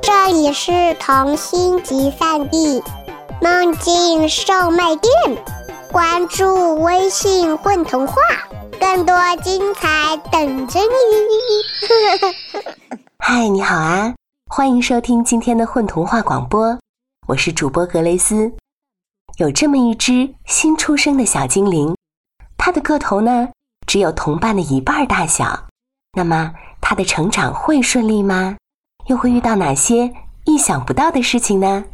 这里是童心集散地，梦境售卖店。关注微信“混童话”，更多精彩等着你。嗨，你好啊！欢迎收听今天的混童话广播，我是主播格雷斯。有这么一只新出生的小精灵，它的个头呢只有同伴的一半大小。那么它的成长会顺利吗？又会遇到哪些意想不到的事情呢？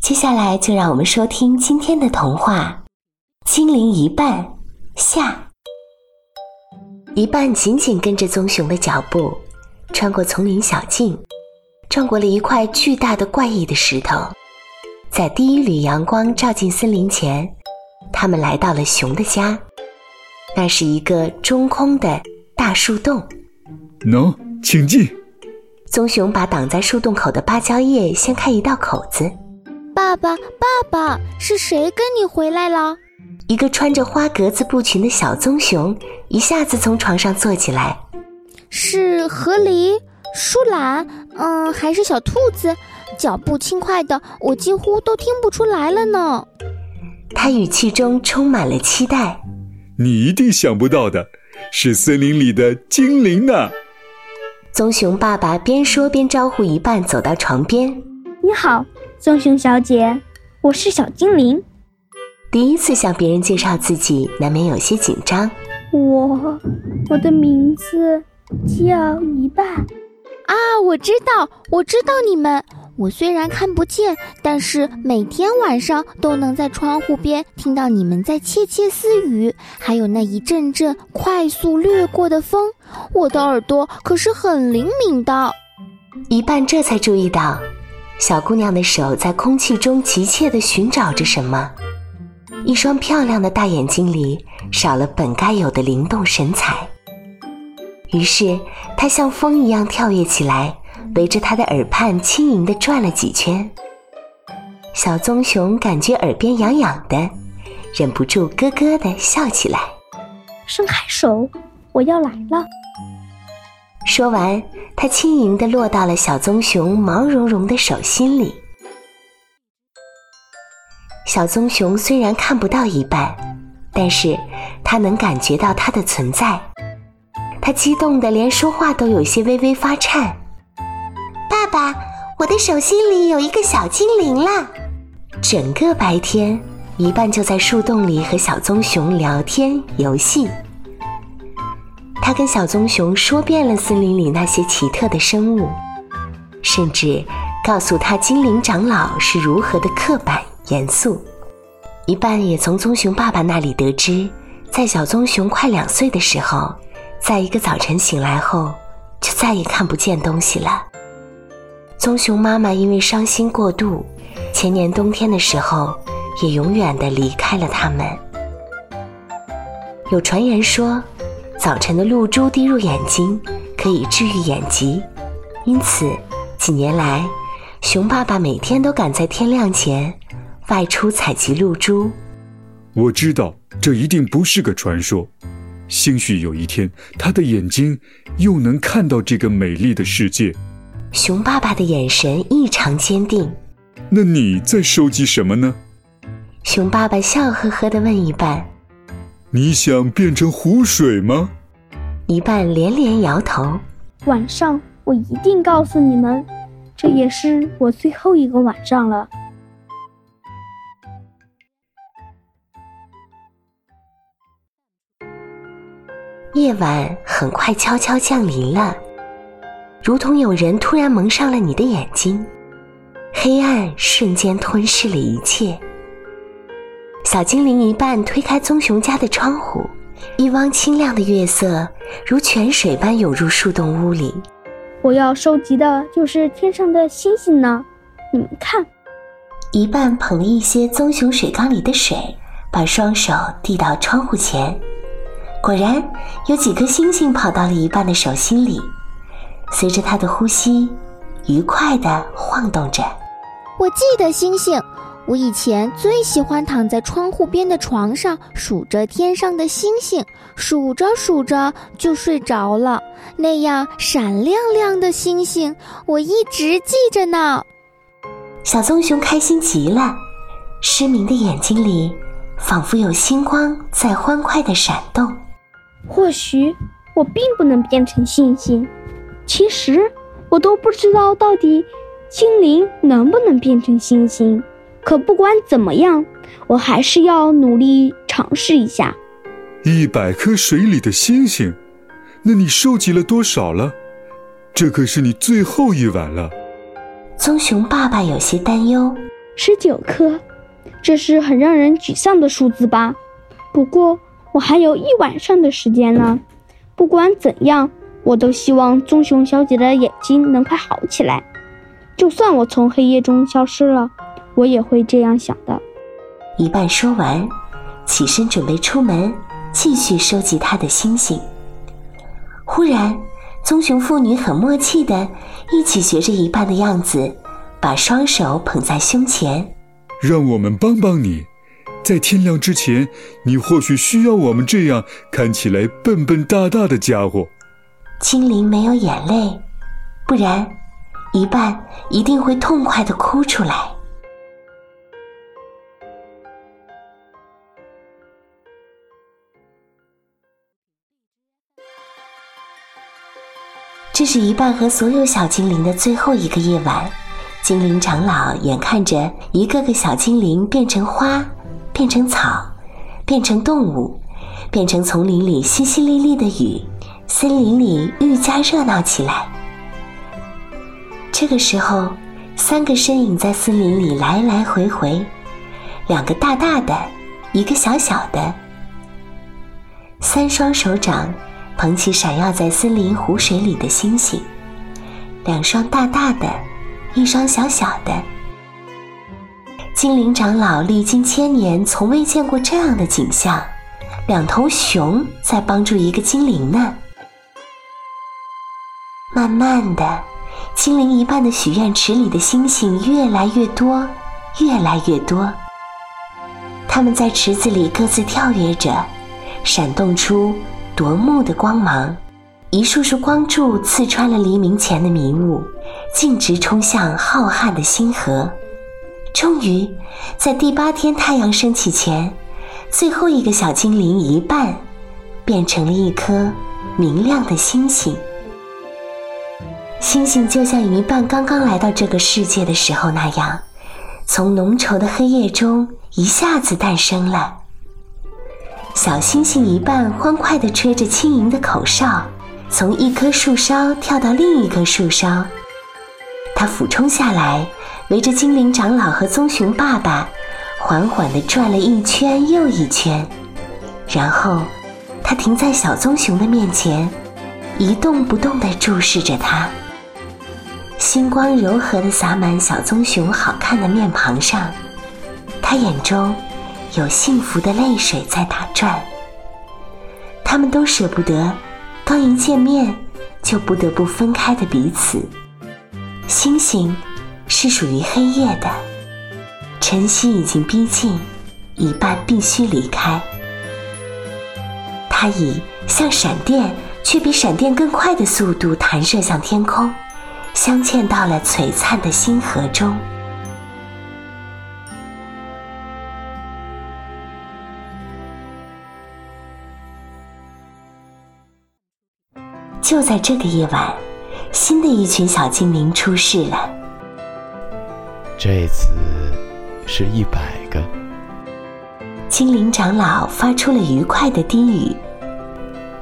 接下来就让我们收听今天的童话《精灵一半》下。一半紧紧跟着棕熊的脚步，穿过丛林小径，撞过了一块巨大的怪异的石头。在第一缕阳光照进森林前，他们来到了熊的家。那是一个中空的大树洞。喏，请进。棕熊把挡在树洞口的芭蕉叶掀开一道口子。爸爸，爸爸，是谁跟你回来了？一个穿着花格子布裙的小棕熊一下子从床上坐起来。是河狸、树懒，嗯，还是小兔子？脚步轻快的，我几乎都听不出来了呢。他语气中充满了期待。你一定想不到的，是森林里的精灵呢。棕熊爸爸边说边招呼一半走到床边。你好，棕熊小姐，我是小精灵。第一次向别人介绍自己，难免有些紧张。我，我的名字叫一半。啊，我知道，我知道你们。我虽然看不见，但是每天晚上都能在窗户边听到你们在窃窃私语，还有那一阵阵快速掠过的风。我的耳朵可是很灵敏的。一半这才注意到，小姑娘的手在空气中急切地寻找着什么，一双漂亮的大眼睛里少了本该有的灵动神采。于是，她像风一样跳跃起来。围着他的耳畔轻盈地转了几圈，小棕熊感觉耳边痒痒的，忍不住咯咯地笑起来。伸开手，我要来了。说完，它轻盈地落到了小棕熊毛茸茸的手心里。小棕熊虽然看不到一半，但是它能感觉到它的存在。它激动得连说话都有些微微发颤。爸爸，我的手心里有一个小精灵啦！整个白天，一半就在树洞里和小棕熊聊天游戏。他跟小棕熊说遍了森林里那些奇特的生物，甚至告诉他精灵长老是如何的刻板严肃。一半也从棕熊爸爸那里得知，在小棕熊快两岁的时候，在一个早晨醒来后，就再也看不见东西了。棕熊妈妈因为伤心过度，前年冬天的时候，也永远的离开了他们。有传言说，早晨的露珠滴入眼睛可以治愈眼疾，因此几年来，熊爸爸每天都赶在天亮前外出采集露珠。我知道这一定不是个传说，兴许有一天，他的眼睛又能看到这个美丽的世界。熊爸爸的眼神异常坚定。那你在收集什么呢？熊爸爸笑呵呵地问一半：“你想变成湖水吗？”一半连连摇头。晚上我一定告诉你们，这也是我最后一个晚上了。夜晚很快悄悄降临了。如同有人突然蒙上了你的眼睛，黑暗瞬间吞噬了一切。小精灵一半推开棕熊家的窗户，一汪清亮的月色如泉水般涌入树洞屋里。我要收集的就是天上的星星呢，你们看。一半捧了一些棕熊水缸里的水，把双手递到窗户前，果然有几颗星星跑到了一半的手心里。随着他的呼吸，愉快地晃动着。我记得星星，我以前最喜欢躺在窗户边的床上，数着天上的星星，数着数着就睡着了。那样闪亮亮的星星，我一直记着呢。小棕熊开心极了，失明的眼睛里仿佛有星光在欢快地闪动。或许我并不能变成星星，其实我都不知道到底精灵能不能变成星星。可不管怎么样，我还是要努力尝试一下。一百颗水里的星星，那你收集了多少了？这可是你最后一晚了。棕熊爸爸有些担忧：十九颗，这是很让人沮丧的数字吧？不过我还有一晚上的时间呢。不管怎样，我都希望棕熊小姐的眼睛能快好起来。就算我从黑夜中消失了。我也会这样想的。一半说完，起身准备出门，继续收集他的星星。忽然，棕熊父女很默契的一起学着一半的样子，把双手捧在胸前。让我们帮帮你，在天亮之前，你或许需要我们这样看起来笨笨大大的家伙。精灵没有眼泪，不然，一半一定会痛快的哭出来。这是一半和所有小精灵的最后一个夜晚，精灵长老眼看着一个个小精灵变成花，变成草，变成动物，变成丛林里淅淅沥沥的雨，森林里愈加热闹起来。这个时候，三个身影在森林里来来回回，两个大大的，一个小小的，三双手掌。捧起闪耀在森林湖水里的星星，两双大大的，一双小小的。精灵长老历经千年，从未见过这样的景象：两头熊在帮助一个精灵呢。慢慢的，精灵一半的许愿池里的星星越来越多，越来越多。它们在池子里各自跳跃着，闪动出。夺目的光芒，一束束光柱刺穿了黎明前的迷雾，径直冲向浩瀚的星河。终于，在第八天太阳升起前，最后一个小精灵一半变成了一颗明亮的星星。星星就像一半刚刚来到这个世界的时候那样，从浓稠的黑夜中一下子诞生了。小星星一半欢快地吹着轻盈的口哨，从一棵树梢跳到另一棵树梢。它俯冲下来，围着精灵长老和棕熊爸爸，缓缓地转了一圈又一圈。然后，它停在小棕熊的面前，一动不动地注视着它。星光柔和的洒满小棕熊好看的面庞上，他眼中。有幸福的泪水在打转，他们都舍不得刚一见面就不得不分开的彼此。星星是属于黑夜的，晨曦已经逼近，一半必须离开。它以像闪电却比闪电更快的速度弹射向天空，镶嵌到了璀璨的星河中。就在这个夜晚，新的一群小精灵出世了。这次是一百个。精灵长老发出了愉快的低语：“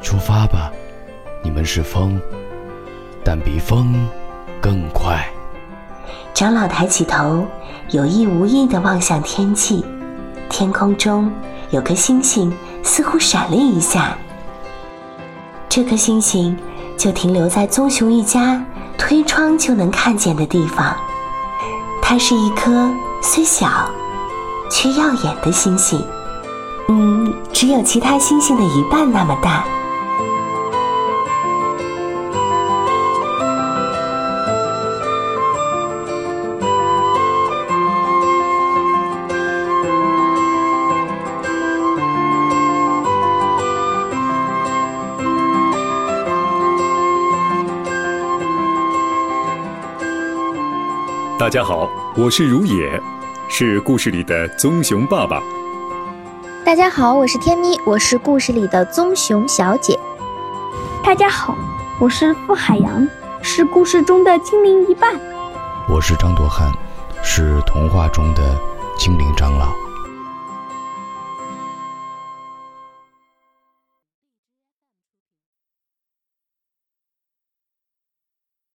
出发吧，你们是风，但比风更快。”长老抬起头，有意无意地望向天际，天空中有颗星星似乎闪了一下。这颗星星就停留在棕熊一家推窗就能看见的地方。它是一颗虽小却耀眼的星星，嗯，只有其他星星的一半那么大。大家好，我是如也，是故事里的棕熊爸爸。大家好，我是天咪，我是故事里的棕熊小姐。大家好，我是傅海洋，是故事中的精灵一半。我是张多汉，是童话中的精灵长老。